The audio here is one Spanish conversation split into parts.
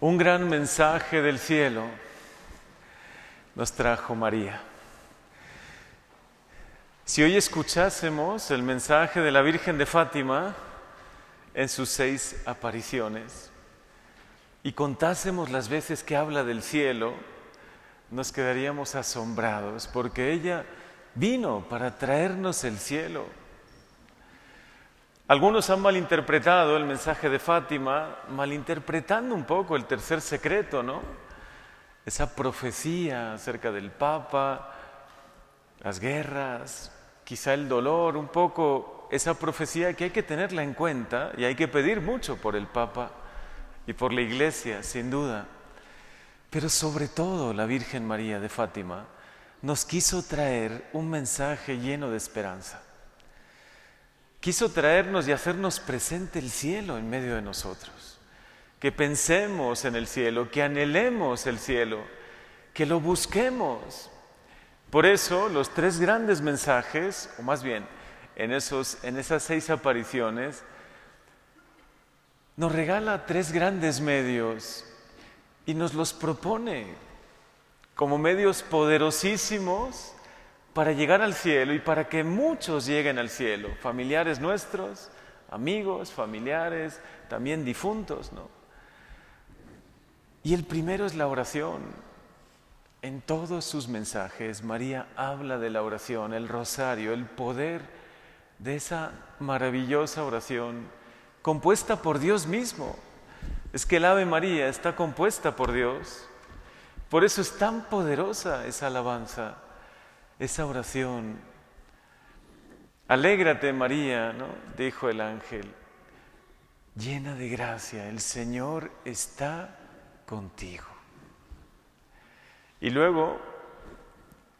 Un gran mensaje del cielo nos trajo María. Si hoy escuchásemos el mensaje de la Virgen de Fátima en sus seis apariciones y contásemos las veces que habla del cielo, nos quedaríamos asombrados porque ella vino para traernos el cielo. Algunos han malinterpretado el mensaje de Fátima, malinterpretando un poco el tercer secreto, ¿no? Esa profecía acerca del Papa, las guerras, quizá el dolor, un poco esa profecía que hay que tenerla en cuenta y hay que pedir mucho por el Papa y por la Iglesia, sin duda. Pero sobre todo la Virgen María de Fátima nos quiso traer un mensaje lleno de esperanza quiso traernos y hacernos presente el cielo en medio de nosotros. Que pensemos en el cielo, que anhelemos el cielo, que lo busquemos. Por eso los tres grandes mensajes, o más bien en, esos, en esas seis apariciones, nos regala tres grandes medios y nos los propone como medios poderosísimos para llegar al cielo y para que muchos lleguen al cielo, familiares nuestros, amigos, familiares, también difuntos, ¿no? Y el primero es la oración. En todos sus mensajes María habla de la oración, el rosario, el poder de esa maravillosa oración compuesta por Dios mismo. Es que el Ave María está compuesta por Dios. Por eso es tan poderosa esa alabanza esa oración. Alégrate María, ¿no? dijo el ángel, llena de gracia, el Señor está contigo. Y luego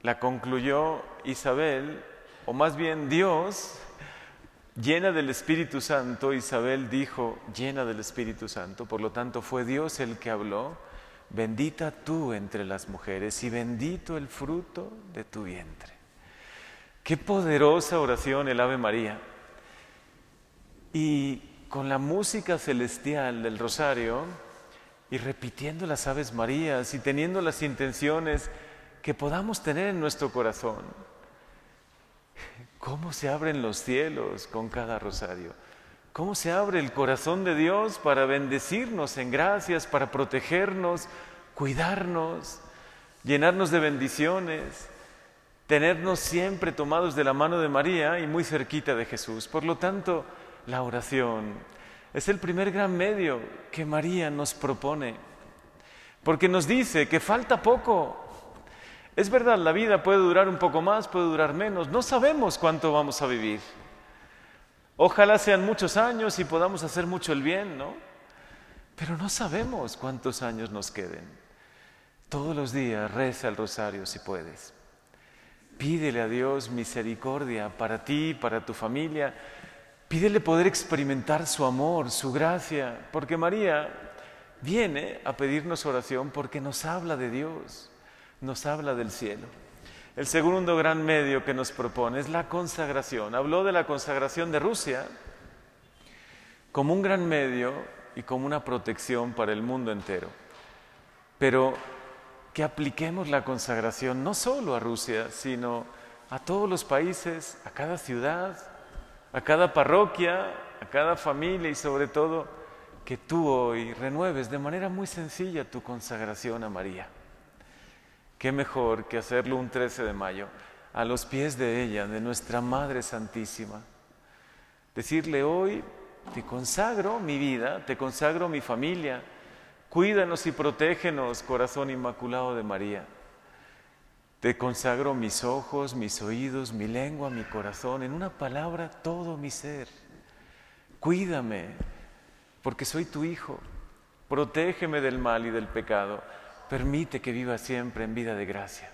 la concluyó Isabel, o más bien Dios, llena del Espíritu Santo, Isabel dijo, llena del Espíritu Santo, por lo tanto fue Dios el que habló, bendita tú entre las mujeres y bendito el fruto de tu vientre. Qué poderosa oración el Ave María. Y con la música celestial del rosario y repitiendo las Aves Marías y teniendo las intenciones que podamos tener en nuestro corazón. ¿Cómo se abren los cielos con cada rosario? ¿Cómo se abre el corazón de Dios para bendecirnos en gracias, para protegernos, cuidarnos, llenarnos de bendiciones, tenernos siempre tomados de la mano de María y muy cerquita de Jesús? Por lo tanto, la oración es el primer gran medio que María nos propone, porque nos dice que falta poco. Es verdad, la vida puede durar un poco más, puede durar menos, no sabemos cuánto vamos a vivir. Ojalá sean muchos años y podamos hacer mucho el bien, ¿no? Pero no sabemos cuántos años nos queden. Todos los días reza el rosario si puedes. Pídele a Dios misericordia para ti, para tu familia. Pídele poder experimentar su amor, su gracia, porque María viene a pedirnos oración porque nos habla de Dios, nos habla del cielo. El segundo gran medio que nos propone es la consagración. Habló de la consagración de Rusia como un gran medio y como una protección para el mundo entero. Pero que apliquemos la consagración no solo a Rusia, sino a todos los países, a cada ciudad, a cada parroquia, a cada familia y sobre todo que tú hoy renueves de manera muy sencilla tu consagración a María. ¿Qué mejor que hacerlo un 13 de mayo a los pies de ella, de nuestra Madre Santísima? Decirle hoy, te consagro mi vida, te consagro mi familia, cuídanos y protégenos, corazón inmaculado de María. Te consagro mis ojos, mis oídos, mi lengua, mi corazón, en una palabra todo mi ser. Cuídame, porque soy tu hijo. Protégeme del mal y del pecado permite que viva siempre en vida de gracia.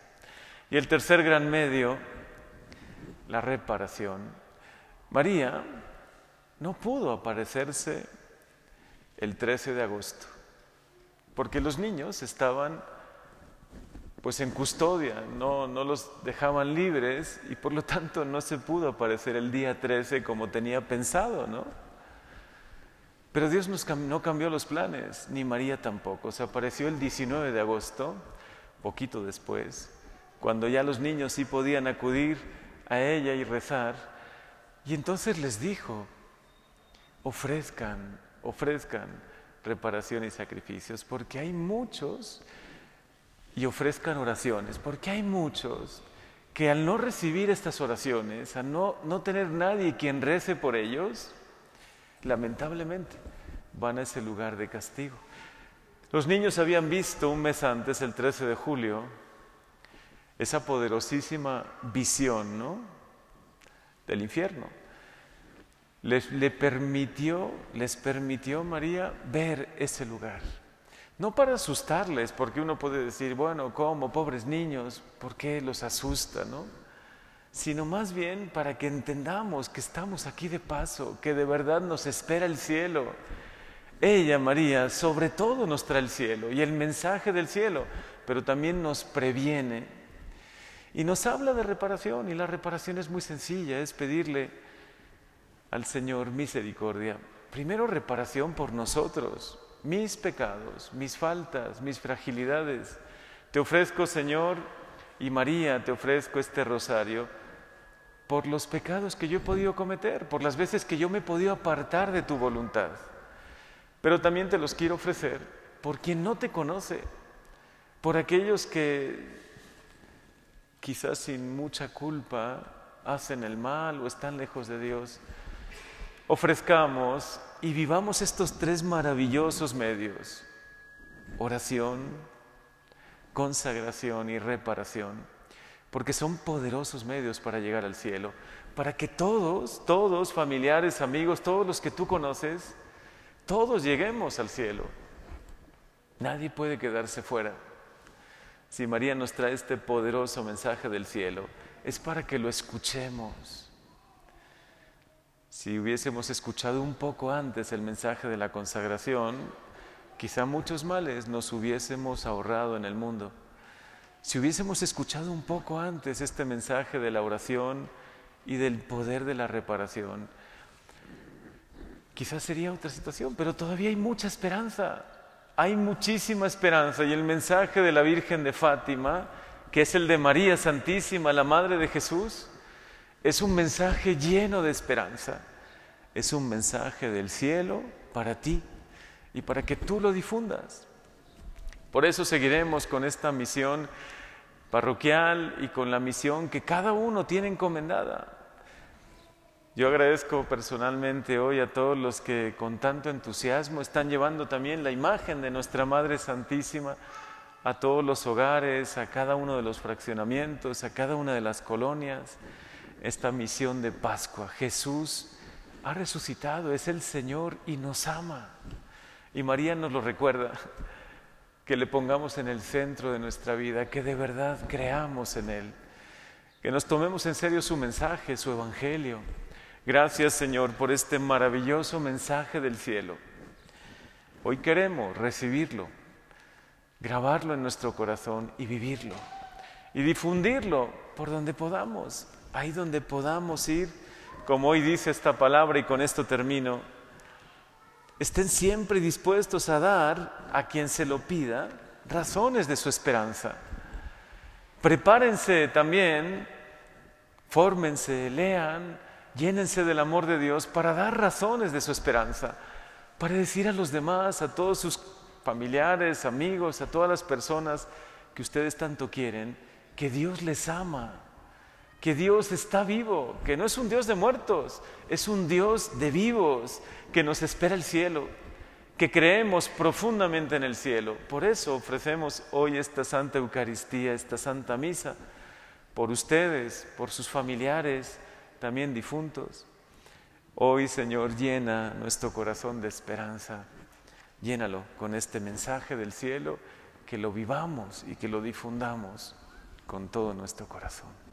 Y el tercer gran medio, la reparación. María no pudo aparecerse el 13 de agosto, porque los niños estaban pues en custodia, no, no los dejaban libres y por lo tanto no se pudo aparecer el día 13 como tenía pensado, ¿no? Pero Dios no cambió los planes, ni María tampoco. Se apareció el 19 de agosto, poquito después, cuando ya los niños sí podían acudir a ella y rezar. Y entonces les dijo, ofrezcan, ofrezcan reparación y sacrificios, porque hay muchos, y ofrezcan oraciones, porque hay muchos que al no recibir estas oraciones, al no, no tener nadie quien rece por ellos, lamentablemente van a ese lugar de castigo. Los niños habían visto un mes antes, el 13 de julio, esa poderosísima visión ¿no? del infierno. Les, le permitió, les permitió María ver ese lugar. No para asustarles, porque uno puede decir, bueno, ¿cómo? Pobres niños, ¿por qué los asusta? ¿no? Sino más bien para que entendamos que estamos aquí de paso, que de verdad nos espera el cielo. Ella, María, sobre todo nos trae el cielo y el mensaje del cielo, pero también nos previene y nos habla de reparación y la reparación es muy sencilla, es pedirle al Señor misericordia. Primero reparación por nosotros, mis pecados, mis faltas, mis fragilidades. Te ofrezco, Señor, y María, te ofrezco este rosario por los pecados que yo he podido cometer, por las veces que yo me he podido apartar de tu voluntad. Pero también te los quiero ofrecer por quien no te conoce, por aquellos que quizás sin mucha culpa hacen el mal o están lejos de Dios. Ofrezcamos y vivamos estos tres maravillosos medios, oración, consagración y reparación porque son poderosos medios para llegar al cielo, para que todos, todos, familiares, amigos, todos los que tú conoces, todos lleguemos al cielo. Nadie puede quedarse fuera. Si María nos trae este poderoso mensaje del cielo, es para que lo escuchemos. Si hubiésemos escuchado un poco antes el mensaje de la consagración, quizá muchos males nos hubiésemos ahorrado en el mundo. Si hubiésemos escuchado un poco antes este mensaje de la oración y del poder de la reparación, quizás sería otra situación, pero todavía hay mucha esperanza, hay muchísima esperanza. Y el mensaje de la Virgen de Fátima, que es el de María Santísima, la Madre de Jesús, es un mensaje lleno de esperanza, es un mensaje del cielo para ti y para que tú lo difundas. Por eso seguiremos con esta misión parroquial y con la misión que cada uno tiene encomendada. Yo agradezco personalmente hoy a todos los que con tanto entusiasmo están llevando también la imagen de nuestra Madre Santísima a todos los hogares, a cada uno de los fraccionamientos, a cada una de las colonias, esta misión de Pascua. Jesús ha resucitado, es el Señor y nos ama. Y María nos lo recuerda que le pongamos en el centro de nuestra vida, que de verdad creamos en Él, que nos tomemos en serio su mensaje, su evangelio. Gracias Señor por este maravilloso mensaje del cielo. Hoy queremos recibirlo, grabarlo en nuestro corazón y vivirlo. Y difundirlo por donde podamos, ahí donde podamos ir, como hoy dice esta palabra y con esto termino, estén siempre dispuestos a dar a quien se lo pida razones de su esperanza. Prepárense también, fórmense, lean, llénense del amor de Dios para dar razones de su esperanza, para decir a los demás, a todos sus familiares, amigos, a todas las personas que ustedes tanto quieren, que Dios les ama, que Dios está vivo, que no es un Dios de muertos, es un Dios de vivos, que nos espera el cielo, que creemos profundamente en el cielo. Por eso ofrecemos hoy esta Santa Eucaristía, esta Santa Misa, por ustedes, por sus familiares, también difuntos. Hoy, Señor, llena nuestro corazón de esperanza. Llénalo con este mensaje del cielo, que lo vivamos y que lo difundamos con todo nuestro corazón.